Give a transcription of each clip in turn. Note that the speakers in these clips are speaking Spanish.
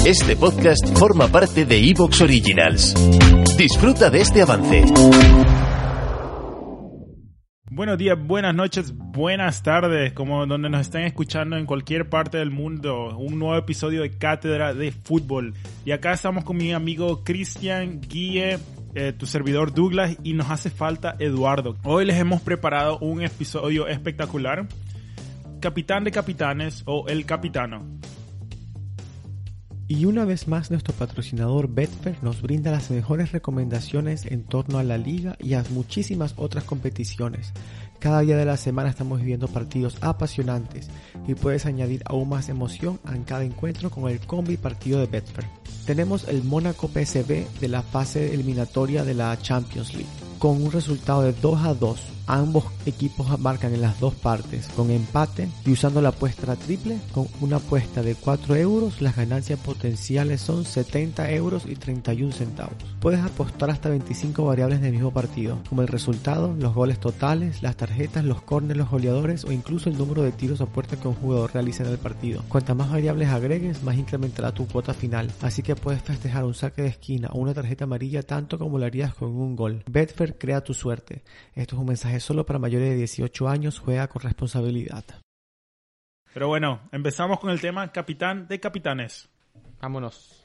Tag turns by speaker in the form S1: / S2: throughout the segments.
S1: Este podcast forma parte de Evox Originals. Disfruta de este avance.
S2: Buenos días, buenas noches, buenas tardes, como donde nos estén escuchando en cualquier parte del mundo. Un nuevo episodio de Cátedra de Fútbol. Y acá estamos con mi amigo Cristian Guille, eh, tu servidor Douglas, y nos hace falta Eduardo. Hoy les hemos preparado un episodio espectacular. Capitán de Capitanes o El Capitano.
S3: Y una vez más nuestro patrocinador Betfair nos brinda las mejores recomendaciones en torno a la liga y a muchísimas otras competiciones. Cada día de la semana estamos viviendo partidos apasionantes y puedes añadir aún más emoción a cada encuentro con el combi partido de Betfair. Tenemos el Mónaco PSV de la fase eliminatoria de la Champions League con un resultado de 2 a 2 Ambos equipos marcan en las dos partes con empate y usando la apuesta triple con una apuesta de 4 euros las ganancias potenciales son 70 euros y 31 centavos. Puedes apostar hasta 25 variables del mismo partido como el resultado, los goles totales, las tarjetas, los corners, los goleadores o incluso el número de tiros a puerta que un jugador realiza en el partido. Cuantas más variables agregues más incrementará tu cuota final así que puedes festejar un saque de esquina o una tarjeta amarilla tanto como lo harías con un gol. Betfair crea tu suerte. Esto es un mensaje solo para mayores de 18 años, juega con responsabilidad.
S2: Pero bueno, empezamos con el tema Capitán de Capitanes.
S3: Vámonos.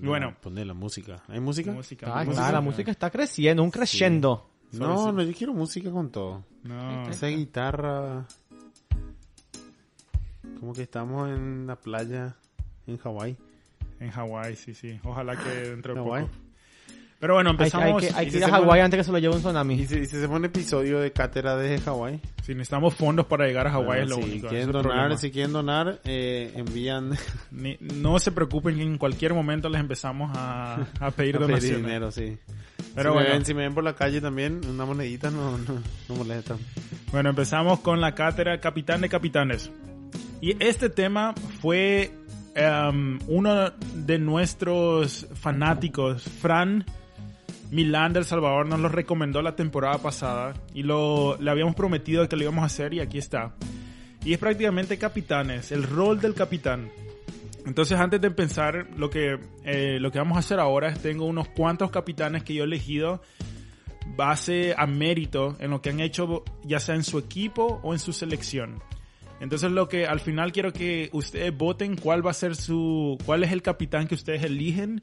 S2: Y bueno,
S4: Poner la música. ¿Hay música?
S2: música.
S3: Ah,
S2: música.
S3: la música está creciendo, un crescendo.
S4: No, no, yo quiero música con todo.
S2: No.
S4: Esa guitarra. Como que estamos en la playa en Hawái.
S2: En Hawái, sí, sí. Ojalá que dentro de
S4: Hawái.
S2: poco. Pero bueno,
S3: Hay, hay
S2: empezamos.
S3: que, hay que
S4: si
S3: ir a Hawái
S4: pone-
S3: antes que se lo lleve un tsunami.
S4: Y si, y si se pone un episodio de cátedra desde Hawái.
S2: Si necesitamos fondos para llegar a Hawái
S4: Bueno,
S2: es lo
S4: si
S2: único.
S4: Quieren donar, si quieren donar, eh, envían
S2: Ni- no se preocupen en cualquier momento les empezamos a, a pedir
S4: a pedir
S2: donaciones.
S4: dinero, sí.
S2: Pero
S4: si,
S2: bueno,
S4: me ven, si me ven por la calle también, una monedita no, no, no molesta.
S2: bueno, empezamos con la cátedra Capitán de Capitanes. Y este tema fue em, uno de nuestros fanáticos, Fran Milán del Salvador, nos lo recomendó la temporada pasada y lo, le habíamos prometido que lo íbamos a hacer y aquí está. Y es prácticamente capitanes, el rol del capitán. Entonces, antes de empezar, lo que, eh, lo que vamos a hacer ahora es tengo unos cuantos capitanes que yo he elegido base a mérito en lo que han hecho, ya sea en su equipo o en su selección. Entonces, lo que al final quiero que ustedes voten cuál va a ser su, cuál es el capitán que ustedes eligen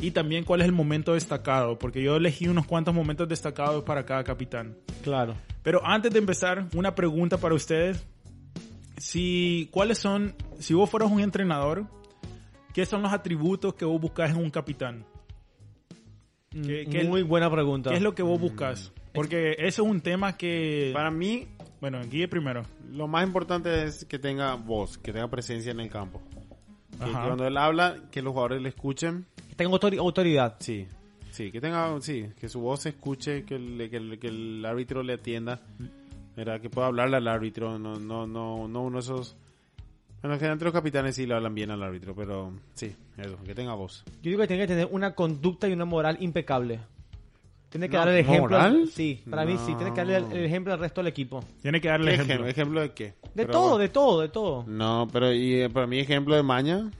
S2: y también cuál es el momento destacado, porque yo elegí unos cuantos momentos destacados para cada capitán.
S3: Claro.
S2: Pero antes de empezar, una pregunta para ustedes. Si, ¿cuáles son, si vos fueras un entrenador, qué son los atributos que vos buscas en un capitán? ¿Qué, qué-
S3: Muy buena pregunta.
S2: qué es lo que vos buscas? Porque eso es un tema que...
S4: Para mí,
S2: Bueno, Guille primero.
S4: lo más importante es que tenga voz, que tenga presencia en el campo. Que,
S2: Ajá.
S4: cuando él habla, que los jugadores le escuchen.
S3: Que tenga autori- autoridad.
S4: Sí, sí, que tenga, sí, que su voz se escuche, que el, que el, que el árbitro le atienda. ¿verdad? Que pueda hablarle al árbitro, no, no, no, no uno de esos... Bueno, generalmente los capitanes sí le hablan bien al árbitro, pero sí, eso, que tenga voz.
S3: Yo digo que tiene que tener una conducta y una moral impecable. Tiene que
S4: ¿Una
S3: dar el ejemplo.
S4: moral?
S3: Sí, para mí sí. Tiene que darle el, el ejemplo al resto del equipo.
S2: Tiene que darle
S4: ¿Qué
S2: ejemplo.
S4: ejemplo? ¿Ejemplo de qué?
S3: De
S4: Pero
S3: todo,
S4: bueno.
S3: de todo, de todo.
S4: No, pero y eh, para mí ejemplo de maña,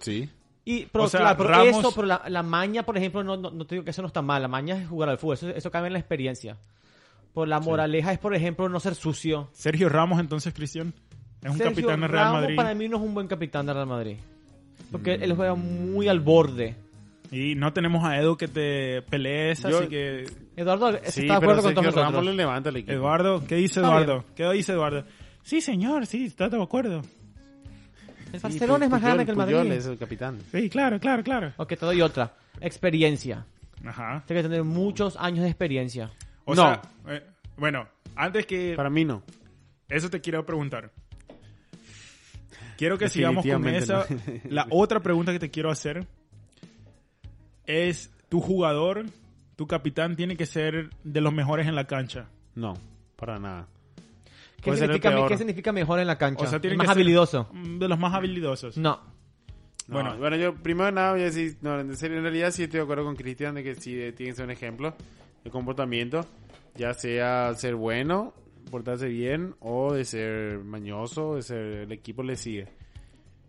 S4: sí.
S3: Y, pero,
S2: O sea,
S3: claro, pero
S2: Ramos-
S3: eso, pero la, la maña, por ejemplo, no, no, no te digo que eso no está mal. La maña es jugar al fútbol. Eso, eso cabe en la experiencia. Por la moraleja es, por ejemplo, no ser sucio.
S2: Sergio Ramos, entonces, Cristian, es un capitán de Real
S3: Ramos
S2: Madrid.
S3: para mí no es un buen capitán de Real Madrid. Porque
S4: Mm.
S3: él juega muy al borde.
S2: Y no tenemos a Edu que te pelees,
S4: Yo-
S2: así que...
S3: Eduardo
S4: Sí,
S3: está de acuerdo con todos
S4: Ramos
S3: nosotros.
S4: le levanta el equipo.
S2: Eduardo, ¿qué dice Eduardo? ¿Qué dice Eduardo? Sí, señor, sí, está de acuerdo.
S3: El
S4: Sí,
S3: Barcelona es más
S4: Puyol-
S3: grande que el
S4: Puyol
S3: Madrid.
S4: es el capitán.
S2: Sí, claro, claro, claro.
S3: Ok, te doy otra. Experiencia.
S2: Ajá.
S3: Tiene que tener muchos años de experiencia.
S2: O
S4: No.
S2: sea, eh, bueno, antes que...
S4: Para mí no.
S2: Eso te quiero preguntar. quiero que sigamos con esa.
S4: No.
S2: La otra pregunta que te quiero hacer es, ¿tu jugador, tu capitán, tiene que ser de los mejores en la cancha?
S4: No, para nada.
S3: ¿Qué significa. ¿Qué significa mejor en la cancha?
S2: O sea, tiene
S3: más
S2: que
S3: habilidoso.
S2: De los más habilidosos.
S3: No.
S4: No,
S2: Bueno.
S4: bueno, yo primero de nada voy a decir, no, en serio, en realidad sí estoy de acuerdo con Cristian de que sí eh, tiene que ser un ejemplo de comportamiento, ya sea ser bueno, portarse bien o de ser mañoso, de ser el equipo le sigue.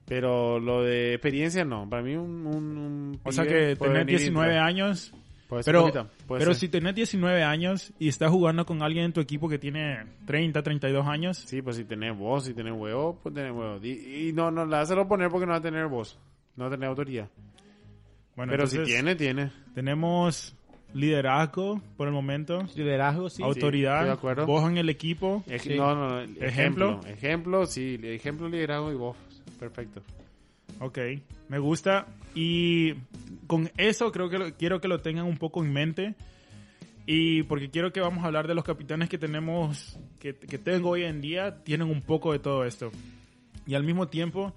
S4: Pero lo de experiencia no, para mí un, un, un
S2: O sea que tener
S4: venir y
S2: 19
S4: entrar.
S2: años...
S4: Puede ser
S2: Pero,
S4: bonita, puede
S2: pero
S4: ser.
S2: si tenés 19 años y estás jugando con alguien en tu equipo que tiene 30, 32 años,
S4: Sí, pues si tenés voz, si tenés huevo, pues tenés huevo. Y, y no, no la hacerlo poner porque no va a tener voz, no va a tener autoridad.
S2: bueno,
S4: pero
S2: entonces
S4: si tiene, tiene.
S2: tenemos liderazgo por el momento,
S3: Liderazgo, sí.
S2: autoridad,
S4: acuerdo.
S2: voz en el equipo.
S4: Ej-
S3: Sí.
S4: No, no, no,
S2: ¿Ejemplo?
S4: ejemplo. Ejemplo, sí, ejemplo, liderazgo y voz. Perfecto.
S2: Ok, me gusta. Y con eso creo que lo- quiero que lo tengan un poco en mente. Y porque quiero que vamos a hablar de los capitanes que tenemos, que, que tengo hoy en día, tienen un poco de todo esto. Y al mismo tiempo,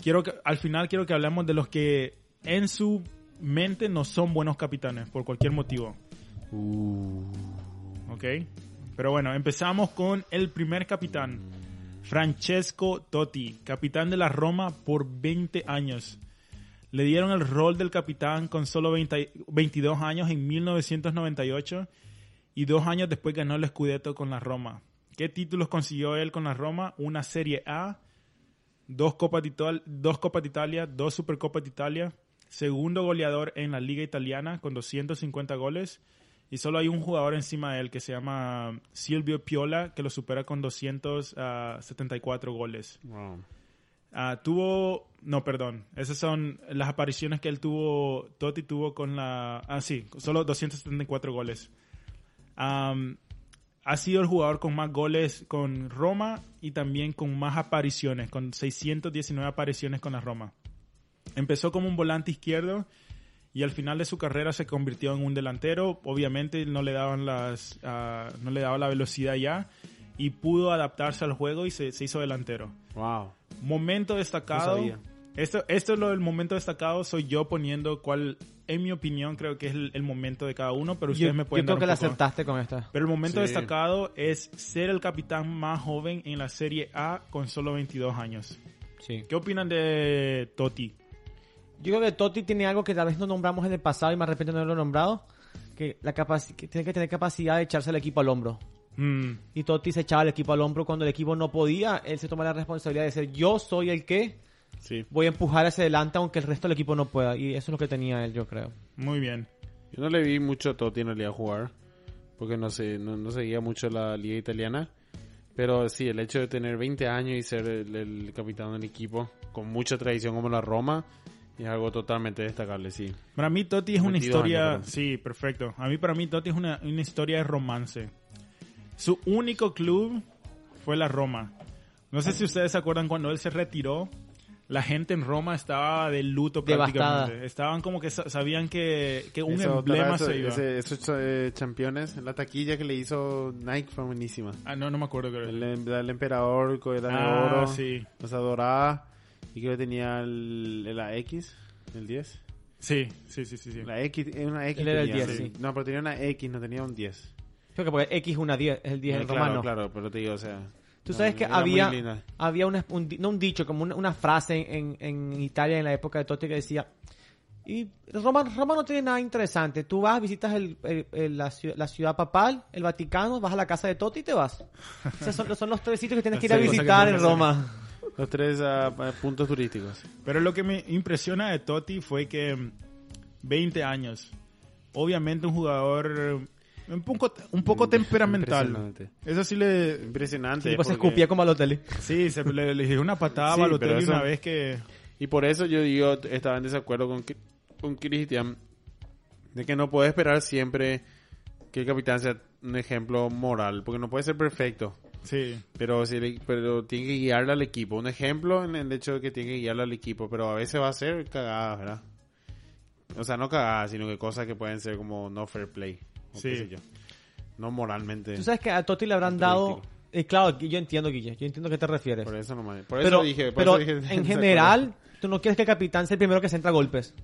S2: quiero que, al final quiero que hablemos de los que en su mente no son buenos capitanes, por cualquier motivo. Ok. Pero bueno, empezamos con el primer capitán. Francesco Totti, capitán de la Roma por 20 años. Le dieron el rol del capitán con solo 20 22 años en 1998 y dos años después ganó el Scudetto con la Roma. ¿Qué títulos consiguió él con la Roma? Una Serie A, dos Copas de, dos Copas de Italia, dos Supercopas de Italia, segundo goleador en la Liga Italiana con 250 goles y solo hay un jugador encima de él que se llama Silvio Piola que lo supera con 274 goles.
S4: Wow.
S2: Ah, tuvo, no, perdón, esas son las apariciones que él tuvo, Totti tuvo con la, ah, sí, solo 274 goles. Ha sido el jugador con más goles con Roma y también con más apariciones, con 619 apariciones con la Roma. Empezó como un volante izquierdo y al final de su carrera se convirtió en un delantero. Obviamente no le daban las, ah, no le daba la velocidad ya y pudo adaptarse al juego y se, se hizo delantero.
S4: Wow.
S2: Momento destacado.
S4: No sabía.
S2: Esto, esto es lo del momento destacado. Soy yo poniendo cuál, en mi opinión, creo que es el, el momento de cada uno, pero ustedes
S3: Yo,
S2: me
S3: yo
S2: pueden
S3: creo
S2: dar
S3: que la acertaste con esta.
S2: Pero el momento
S4: Sí.
S2: destacado es ser el capitán más joven en la Serie A con solo 22 años.
S3: Sí.
S2: ¿Qué opinan de Totti?
S3: Yo creo que Totti tiene algo que tal vez no nombramos en el pasado y más de repente no lo he nombrado. Que, la que tiene que tener capacidad de echarse al equipo al hombro.
S2: Mm,
S3: Y Totti se echaba al equipo al hombro cuando el equipo no podía. Él se toma la responsabilidad de ser yo soy el que
S4: Sí.
S3: voy a empujar hacia adelante aunque el resto del equipo no pueda. Y eso es lo que tenía él, yo creo.
S2: muy bien.
S4: Yo no le vi mucho a Totti en realidad jugar, porque no sé, no, no seguía mucho la liga italiana. Pero sí, el hecho de tener 20 años y ser el, el capitán del equipo, con mucha tradición como la Roma, es algo totalmente destacable, sí.
S2: Para mí Totti es una
S4: 22
S2: historia...
S4: años,
S2: sí, perfecto. A mí para mí Totti es una, una historia de romance. Su único club fue la Roma. No sé si ustedes se acuerdan cuando él se retiró. La gente en Roma estaba de luto
S3: Devastada.
S2: prácticamente. Estaban como que sa- sabían que, que un
S4: Eso,
S2: emblema
S4: eso-
S2: se iba.
S4: ese- esos eh, campeones, la taquilla que le hizo Nike fue buenísima.
S2: Ah, no, no me acuerdo. Creo.
S4: El, el emperador el
S2: Ah,
S4: oro,
S2: sí.
S4: o sea, dorada, y creo que tenía el, la X, el 10.
S2: Sí, sí, sí, sí. sí.
S4: La X, una X
S3: Él era el
S4: tenía,
S3: 10,
S4: sí.
S3: sí.
S4: No, pero tenía una X, no tenía un 10.
S3: Creo que porque X es una 10, es el 10 en
S4: Eh, claro,
S3: romano.
S4: claro, pero te digo, o sea...
S3: Tú sabes
S4: no,
S3: que había, había una- un, no un dicho, como una, una frase en, en Italia en la época de Totti que decía, y Roma, Roma no tiene nada interesante, tú vas, visitas el- el- el- la, ciudad, la ciudad papal, el Vaticano, vas a la casa de Totti y te vas. Esos son, son los tres sitios que tienes que ir a visitar en Roma.
S4: Los tres pa- puntos turísticos.
S2: Pero lo que me impresiona de Totti fue que mm, 20 años. Obviamente un jugador un poco, un poco temperamental.
S4: Impresionante.
S2: Eso sí le...
S4: Impresionante.
S3: Y después se escupía como a Balotelli.
S2: Sí, se, le, le dio una patada
S4: Sí,
S2: a Balotelli
S4: pero eso-
S2: una vez que...
S4: Y por eso yo digo, estaba en desacuerdo con, con Cristian, de que no puede esperar siempre que el capitán sea un ejemplo moral, porque no puede ser perfecto.
S2: Sí.
S4: Pero, si le- pero tiene que guiarle al equipo. Un ejemplo en el hecho de que tiene que guiarle al equipo, pero a veces va a ser cagadas, ¿verdad? O sea, no cagadas, sino que cosas que pueden ser como no fair play. O
S2: Sí.
S4: qué sé yo. No moralmente.
S3: Tú sabes que a Totti le habrán dado. Eh, claro, yo entiendo, Guille, yo entiendo a qué te refieres.
S4: Por eso nomás. Por
S3: pero
S4: eso dije. Por
S3: pero
S4: eso dije-
S3: en general, tú no quieres que el capitán sea el primero que se entra a golpes.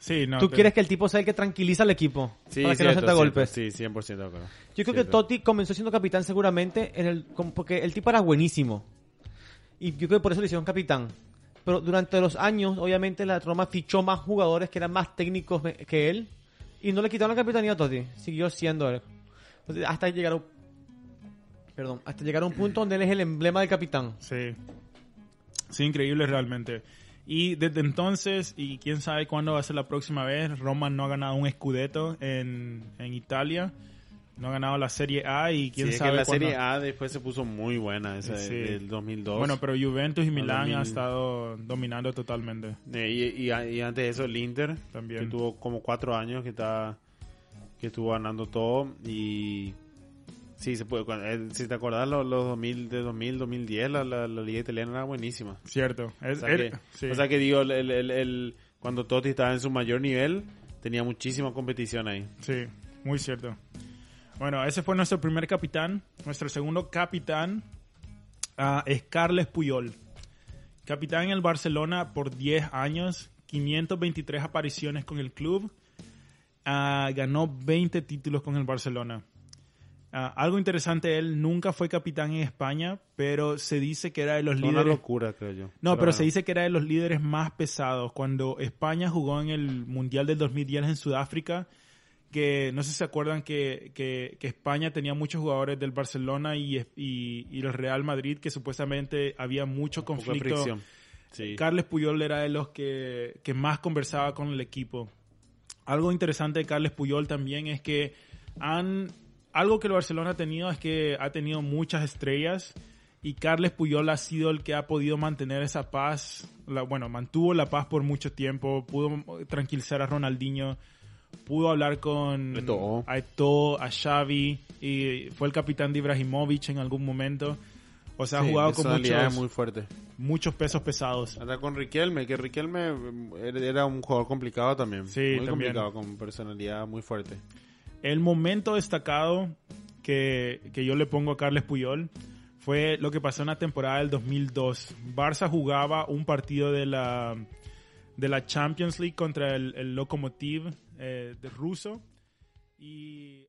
S2: Sí, no.
S3: tú quieres que el tipo sea el que tranquiliza al equipo
S4: Sí,
S3: para que
S4: cierto,
S3: no se entre a
S4: cierto,
S3: golpes.
S4: Sí, 100% de acuerdo.
S3: Yo creo que. Totti comenzó siendo capitán seguramente en el porque el tipo era buenísimo. Y yo creo que por eso le hicieron capitán. Pero durante los años, obviamente, la Roma fichó más jugadores que eran más técnicos que él. Y no le quitaron la capitanía a Totti. Siguió siendo él. Entonces, hasta llegar a un, perdón, hasta llegar a un punto donde él es el emblema del capitán.
S2: Sí. Sí, increíble realmente. Y desde entonces, y quién sabe cuándo va a ser la próxima vez, Roma no ha ganado un Scudetto en, en Italia. No ha ganado la Serie A y quién
S4: Sí, es que
S2: sabe
S4: la
S2: cuándo-
S4: Serie A después se puso muy buena, esa
S2: Sí.
S4: del 2002.
S2: Bueno, pero Juventus y Milán
S4: 2000.
S2: ha estado dominando totalmente.
S4: Eh, y, y, y antes de eso el Inter,
S2: También.
S4: que tuvo como cuatro años que está que estuvo ganando todo y sí se puede cuando- eh, si te acordás los, los 2000 de 2000 2010 la, la, la liga italiana era buenísima
S2: Cierto.
S4: o
S2: Es,
S4: sea,
S2: er-
S4: que,
S2: sí.
S4: o sea que digo el, el- el- el- cuando Totti estaba en su mayor nivel tenía muchísima competición ahí
S2: Sí, muy cierto. Bueno, ese fue nuestro primer capitán. Nuestro segundo capitán es Carles Puyol. Capitán en el Barcelona por 10 años, 523 apariciones con el club. Ah, ganó 20 títulos con el Barcelona. Ah, algo interesante, él nunca fue capitán en España, pero se dice que era de los
S4: Fue una
S2: líderes.
S4: locura creo yo
S2: No, pero, se dice que era de los líderes más pesados. Cuando España jugó en el Mundial del 2010 en Sudáfrica, que no sé si se acuerdan que, que- que España tenía muchos jugadores del Barcelona y, y, y el Real Madrid, que supuestamente había mucho conflicto.
S4: sí
S2: Carles Puyol era de los que, que más conversaba con el equipo. Algo interesante de Carles Puyol también es que han algo que el Barcelona ha tenido es que ha tenido muchas estrellas y Carles Puyol ha sido el que ha podido mantener esa paz, la- bueno, mantuvo la paz por mucho tiempo, pudo tranquilizar a Ronaldinho, pudo hablar con
S4: Eto'o.
S2: a Eto'o, a Xavi y fue el capitán de Ibrahimovic en algún momento. O sea, ha
S4: Sí,
S2: jugado con muchos,
S4: muy fuerte
S2: muchos pesos pesados.
S4: Anda con Riquelme, que Riquelme era un jugador complicado también.
S2: Sí,
S4: muy
S2: también.
S4: complicado, con personalidad muy fuerte.
S2: El momento destacado que, que yo le pongo a Carles Puyol fue lo que pasó en la temporada del 2002. Barça jugaba un partido de la, de la Champions League contra el, el Lokomotiv eh, de ruso y